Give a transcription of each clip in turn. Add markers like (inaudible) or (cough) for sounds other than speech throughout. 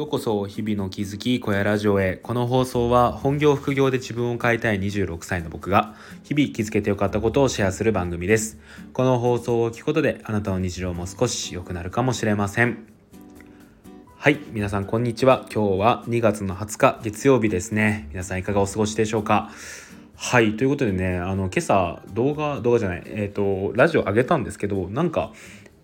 ようこそ日々の気づき小屋ラジオへ。この放送は本業副業で自分を変えたい26歳の僕が日々気づけてよかったことをシェアする番組です。この放送を聞くことであなたの日常も少し良くなるかもしれません。はい皆さんこんにちは。今日は2月の20日月曜日ですね。皆さんいかがお過ごしでしょうか？はいということでねあの今朝動画動画じゃないえっ、ー、とラジオ上げたんですけどなんか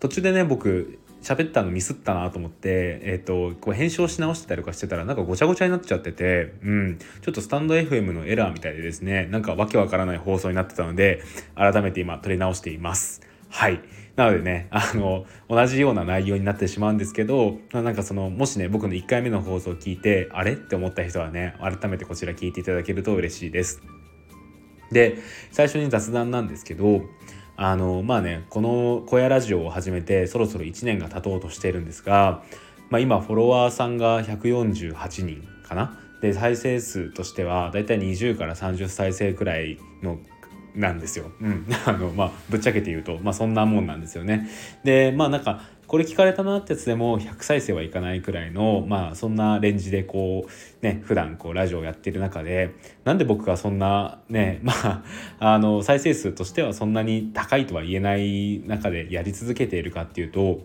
途中でね僕喋ったのミスったなと思って、えっ、ー、と、こう編集をし直してたりとかしてたら、なんかごちゃごちゃになっちゃってて、うん、ちょっとスタンド FM のエラーみたいでですね、なんかわけわからない放送になってたので、改めて今撮り直しています。はい。なのでね、あの、同じような内容になってしまうんですけど、なんかその、もしね、僕の1回目の放送を聞いて、あれって思った人はね、改めてこちら聞いていただけると嬉しいです。で、最初に雑談なんですけど、あのまあねこの「小屋ラジオ」を始めてそろそろ1年が経とうとしているんですが、まあ、今フォロワーさんが148人かなで再生数としてはだいたい20から30再生くらいのなんですよ。うん、(laughs) あのまあぶっちゃけて言うと、まあ、そんなもんなんですよね。でまあなんかこれ聞かれたなってやつでも100再生はいかないくらいのまあそんなレンジでこうね普段こうラジオをやってる中でなんで僕がそんなねまああの再生数としてはそんなに高いとは言えない中でやり続けているかっていうと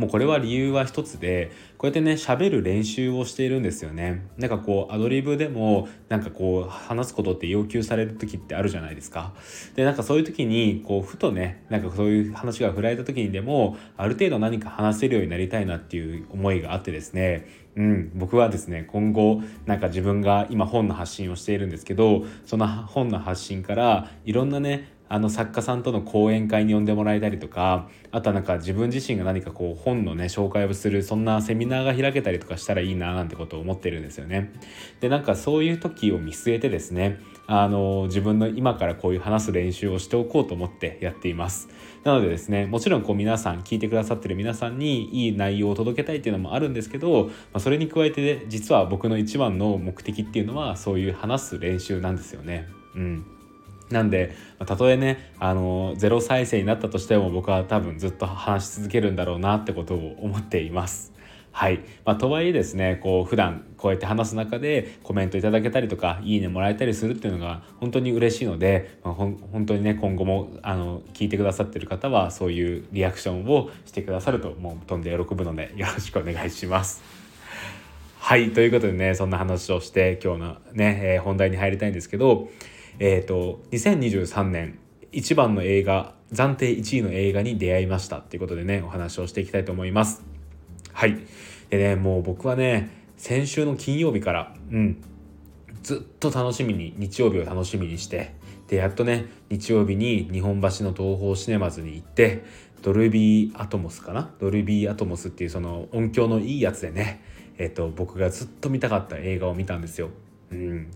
もうこれは理由は一つでこうやってね喋る練習をしているんですよね。なんかこうアドリブでもなんかこう話すことって要求される時ってあるじゃないですか。でなんかそういう時にこうふとねなんかそういう話が振られた時にでもある程度何か話せるようになりたいなっていう思いがあってですね。うん、僕はですね今後なんか自分が今本の発信をしているんですけどその本の発信からいろんなねあの作家さんとの講演会に呼んでもらえたりとかあとはなんか自分自身が何かこう本のね紹介をするそんなセミナーが開けたりとかしたらいいななんてことを思ってるんですよね。でなんかそういう時を見据えてですねあの自分の今からこういう話す練習をしておこうと思ってやっています。なのでですねもちろんこう皆さん聞いてくださってる皆さんにいい内容を届けたいっていうのもあるんですけど、まあ、それに加えて実は僕の一番の目的っていうのはそういう話す練習なんですよね。うんなんでたとえねあのゼロ再生になったとしても僕は多分ずっと話し続けるんだろうなってことを思っています。はい、まあ、とはいえですねこう普段こうやって話す中でコメントいただけたりとかいいねもらえたりするっていうのが本当に嬉しいので、まあ、ほ本当にね今後もあの聞いてくださってる方はそういうリアクションをしてくださるともう飛んで喜ぶのでよろしくお願いします。はいということでねそんな話をして今日のね、えー、本題に入りたいんですけどえっ、ー、と2023年一番の映画暫定1位の映画に出会いましたっていうことでねお話をしていきたいと思います。はい。でねもう僕はね先週の金曜日からうん。ずっと楽しみに日曜日を楽しみにしてでやっとね日曜日に日本橋の東宝シネマズに行ってドルビーアトモスかな？ドルビーアトモスっていうその音響のいいやつでねえっと僕がずっと見たかった映画を見たんですよ。うん。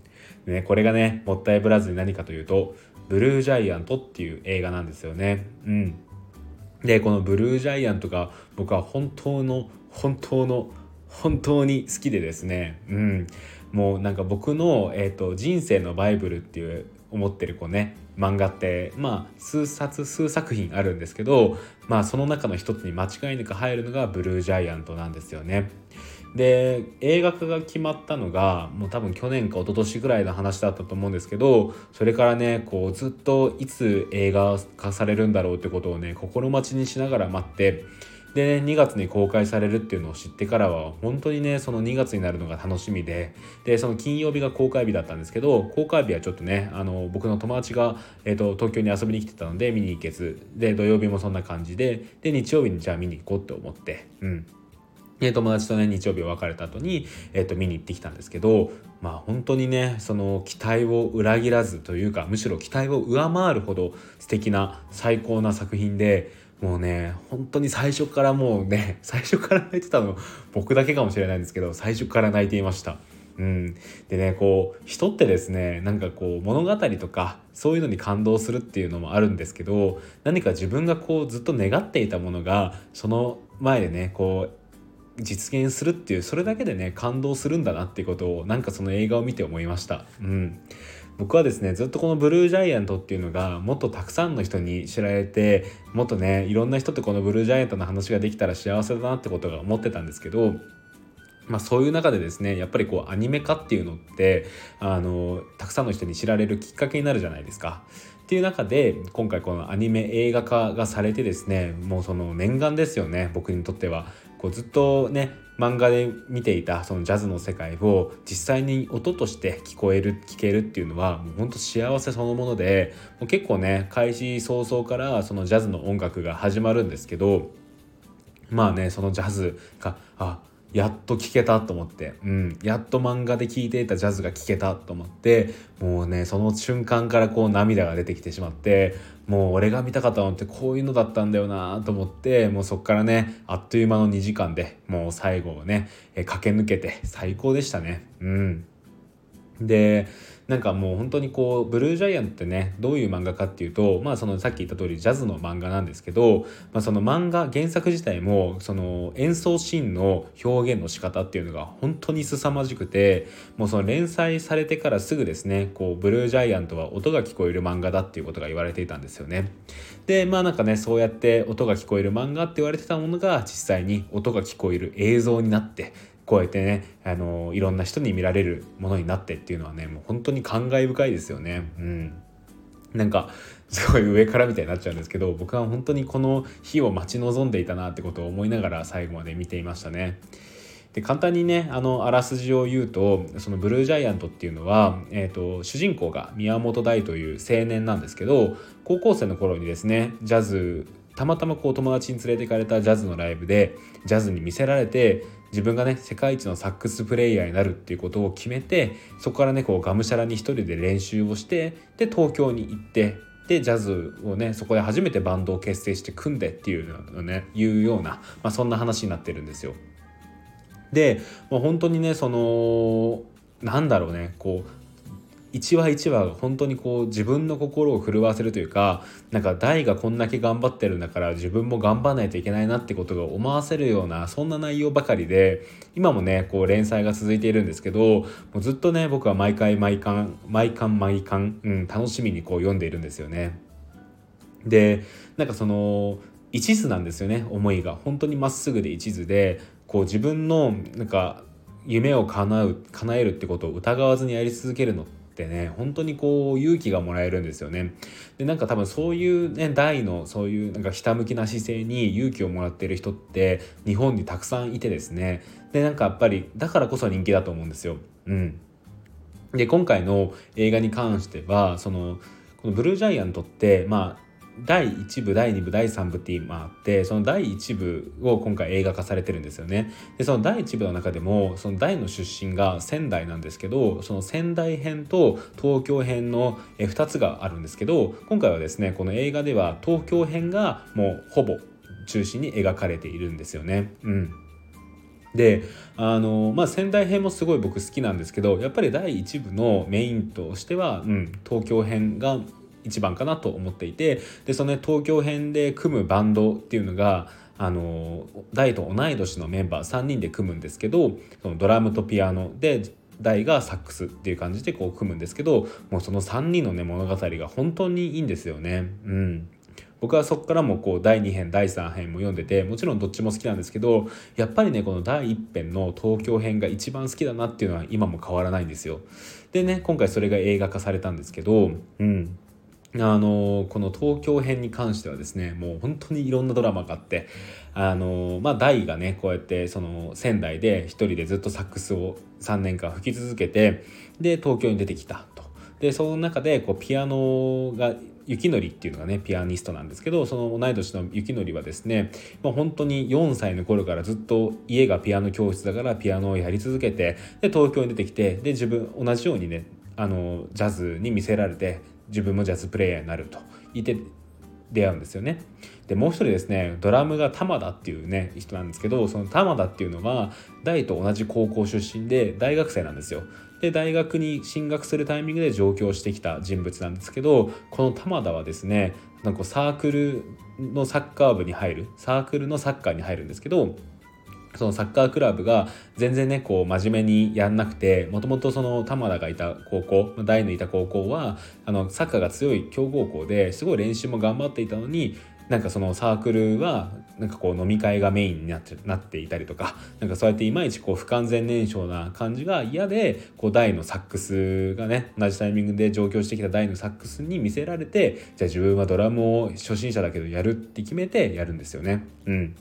ね、これがねもったいぶらずに何かというと「ブルージャイアント」っていう映画なんですよね。うん、でこの「ブルージャイアント」が僕は本当の本当の本当に好きでですね、うん、もうなんか僕の、えーと、人生のバイブルっていう思ってる子ね。漫画ってまあ数冊数作品あるんですけどまあその中の一つに間違いなく入るのが「ブルージャイアント」なんですよね。で映画化が決まったのがもう多分去年か一昨年ぐらいの話だったと思うんですけどそれからねこうずっといつ映画化されるんだろうってことをね心待ちにしながら待ってで、2月に公開されるっていうのを知ってからは本当にねその2月になるのが楽しみででその金曜日が公開日だったんですけど公開日はちょっとねあの僕の友達が、えーと、東京に遊びに来てたので見に行けずで土曜日もそんな感じでで日曜日にじゃあ見に行こうって思ってうん。友達とね日曜日別れた後に、えー、と見に行ってきたんですけどまあ本当にねその期待を裏切らずというかむしろ期待を上回るほど素敵な最高な作品でもうね本当に最初からもうね (laughs) 最初から泣いてたの僕だけかもしれないんですけど最初から泣いていました。うん、でねこう人ってですねなんかこう物語とかそういうのに感動するっていうのもあるんですけど何か自分がこうずっと願っていたものがその前でねこう実現するっていうそれだけでね感動するんだなっていうことをなんかその映画を見て思いました。うん僕はですねずっとこのブルージャイアントっていうのがもっとたくさんの人に知られてもっとねいろんな人とこのブルージャイアントの話ができたら幸せだなってことが思ってたんですけどまあ、そういう中でですねやっぱりこうアニメ化っていうのってあのたくさんの人に知られるきっかけになるじゃないですか。っていう中で今回このアニメ映画化がされてですねもうその念願ですよね僕にとっては。こうずっとね漫画で見ていたそのジャズの世界を実際に音として聞こえる聞けるっていうのはもうほんと幸せそのものでもう結構ね開始早々からそのジャズの音楽が始まるんですけどまあねそのジャズがあやっと聴けたと思って、うん、やっと漫画で聴いていたジャズが聴けたと思って。もうねその瞬間からこう涙が出てきてしまって。もう俺が見たかったのってこういうのだったんだよなと思って。もうそっからねあっという間の2時間でもう最後をね駆け抜けて最高でしたね。うん。でなんかもう本当にこうブルージャイアンってねどういう漫画かっていうとまあそのさっき言った通りジャズの漫画なんですけど、まあ、その漫画原作自体もその演奏シーンの表現の仕方っていうのが本当に凄まじくてもうその連載されてからすぐですねこうブルージャイアントは音が聞こえる漫画だっていうことが言われていたんですよね。でまあなんかねそうやって音が聞こえる漫画って言われてたものが実際に音が聞こえる映像になってこうやってねあのいろんな人に見られるものになってっていうのはねもう本当に感慨深いですよね。うんなんかすごい上からみたいになっちゃうんですけど僕は本当にこの日を待ち望んでいたなってことを思いながら最後まで見ていましたね。で簡単にねあのあらすじを言うとそのブルージャイアントっていうのは、えーと、主人公が宮本大という青年なんですけど高校生の頃にですねジャズたまたまこう友達に連れて行かれたジャズのライブでジャズに見せられて自分がね世界一のサックスプレイヤーになるっていうことを決めてそこからねこうがむしゃらに一人で練習をしてで東京に行ってでジャズをねそこで初めてバンドを結成して組んでっていうのねいうような、まあ、そんな話になってるんですよ。でもう本当にねそのなんだろうねこう一話一話が本当にこう自分の心を震わせるというかなんか大がこんだけ頑張ってるんだから自分も頑張らないといけないなってことが思わせるようなそんな内容ばかりで今もねこう連載が続いているんですけどもうずっとね僕は毎回毎巻毎巻毎巻、うん、楽しみにこう読んでいるんですよね。でなんかその一途なんですよね思いが本当にまっすぐで一途でこう自分のなんか夢を叶う叶えるってことを疑わずにやり続けるのってってね本当にこう勇気がもらえるんですよね。でなんか多分そういうね大のそういうなんかひたむきな姿勢に勇気をもらってる人って日本にたくさんいてですねでなんかやっぱりだからこそ人気だと思うんですよ。うん、で今回の映画に関してはそのこのブルージャイアントってまあ第1部第2部第3部って今あってその第1部を今回映画化されてるんですよね。でその第1部の中でもその大の出身が仙台なんですけどその仙台編と東京編の2つがあるんですけど今回はですねこの映画では東京編がもうほぼ中心に描かれているんですよね。うん。であのまあ仙台編もすごい僕好きなんですけどやっぱり第1部のメインとしては、うん、東京編が一番かなと思っていてでその、ね、東京編で組むバンドっていうのがあの大と同い年のメンバー3人で組むんですけどそのドラムとピアノで大がサックスっていう感じでこう組むんですけどもうその3人のね物語が本当にいいんですよね。うん僕はそこからもこう第2編第3編も読んでてもちろんどっちも好きなんですけどやっぱりねこの第1編の東京編が一番好きだなっていうのは今も変わらないんですよ。でね今回それが映画化されたんですけどうんあのこの東京編に関してはですねもう本当にいろんなドラマがあってあのまあ大がねこうやってその仙台で一人でずっとサックスを3年間吹き続けてで東京に出てきたと。でその中でこうピアノが雪のりっていうのがねピアニストなんですけどその同い年の雪のりはですね、まあ、本当に4歳の頃からずっと家がピアノ教室だからピアノをやり続けてで東京に出てきてで自分同じようにねあのジャズに見せられて自分もジャズプレイヤーになると言って出会うんですよね。でもう一人ですねドラムが玉田っていうね人なんですけどその玉田っていうのは大と同じ高校出身で大学生なんですよ。で大学に進学するタイミングで上京してきた人物なんですけどこの玉田はですねなんかサークルのサッカー部に入るサークルのサッカーに入るんですけどそのサッカークラブが全然ねこう真面目にやんなくてもともとその玉田がいた高校大のいた高校はあのサッカーが強い強豪校ですごい練習も頑張っていたのになんかそのサークルはなんかこう飲み会がメインになってなっていたりとかなんかそうやっていまいちこう不完全燃焼な感じが嫌でこう大のサックスがね同じタイミングで上京してきた大のサックスに見せられてじゃあ自分はドラムを初心者だけどやるって決めてやるんですよね。うん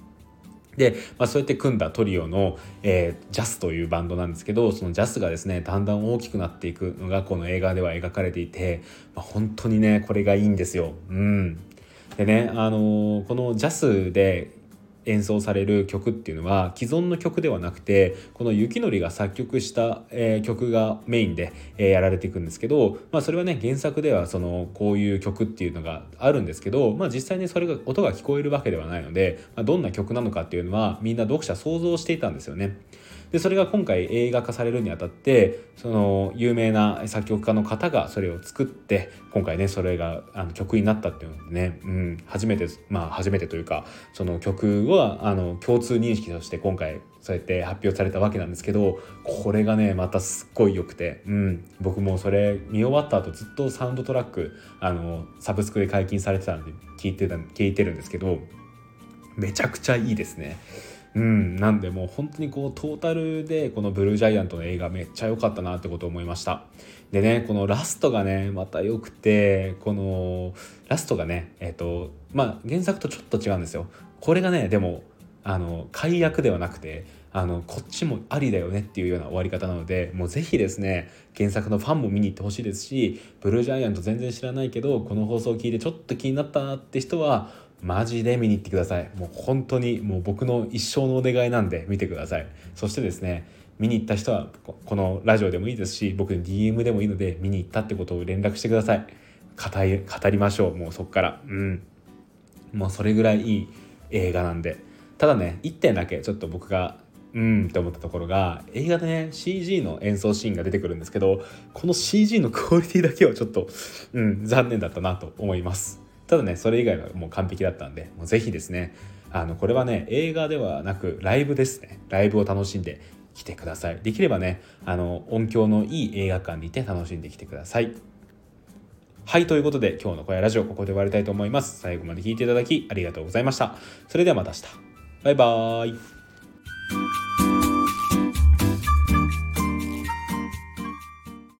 で、まあ、そうやって組んだトリオの、えー、ジャスというバンドなんですけどそのジャスがですねだんだん大きくなっていくのがこの映画では描かれていて、まあ、本当にねこれがいいんですよ。うん、でね、あのー、このジャスで演奏される曲っていうのは既存の曲ではなくてこの雪のりが作曲した、えー、曲がメインで、えー、やられていくんですけど、まあ、それはね原作ではそのこういう曲っていうのがあるんですけど、まあ、実際にそれが音が聞こえるわけではないので、まあ、どんな曲なのかっていうのはみんな読者想像していたんですよね。でそれが今回映画化されるにあたってその有名な作曲家の方がそれを作って今回ねそれがあの曲になったっていうのでね、うん、初めてまあ初めてというかその曲はあの共通認識として今回そうやって発表されたわけなんですけどこれがねまたすっごい良くて、うん、僕もそれ見終わった後ずっとサウンドトラックあのサブスクで解禁されてたんで聞いてた聞いてるんですけどめちゃくちゃいいですね。うん、なんでもう本当にこうトータルでこのブルージャイアントの映画めっちゃ良かったなってことを思いました。でねこのラストがねまた良くてこのラストがねえっ、ー、とまあ原作とちょっと違うんですよ。これがねでもあの解約ではなくてあのこっちもありだよねっていうような終わり方なのでもう是非ですね原作のファンも見に行ってほしいですしブルージャイアント全然知らないけどこの放送を聞いてちょっと気になったなって人はマジで見に行ってください。もう本当にもう僕の一生のお願いなんで見てください。そしてですね見に行った人はこのラジオでもいいですし僕に DM でもいいので見に行ったってことを連絡してください。語り語りましょう。もうそっから。うん。もうそれぐらいいい映画なんで。ただね1点だけちょっと僕がうんって思ったところが映画でね CG の演奏シーンが出てくるんですけどこの CG のクオリティだけはちょっと、うん、残念だったなと思います。ただねそれ以外はもう完璧だったんでもうぜひですねあのこれはね映画ではなくライブですね。ライブを楽しんできてください。できればねあの音響のいい映画館にて楽しんできてください。はいということで今日の小屋ラジオここで終わりたいと思います。最後まで聞いていただきありがとうございました。それではまた明日。バイバーイ。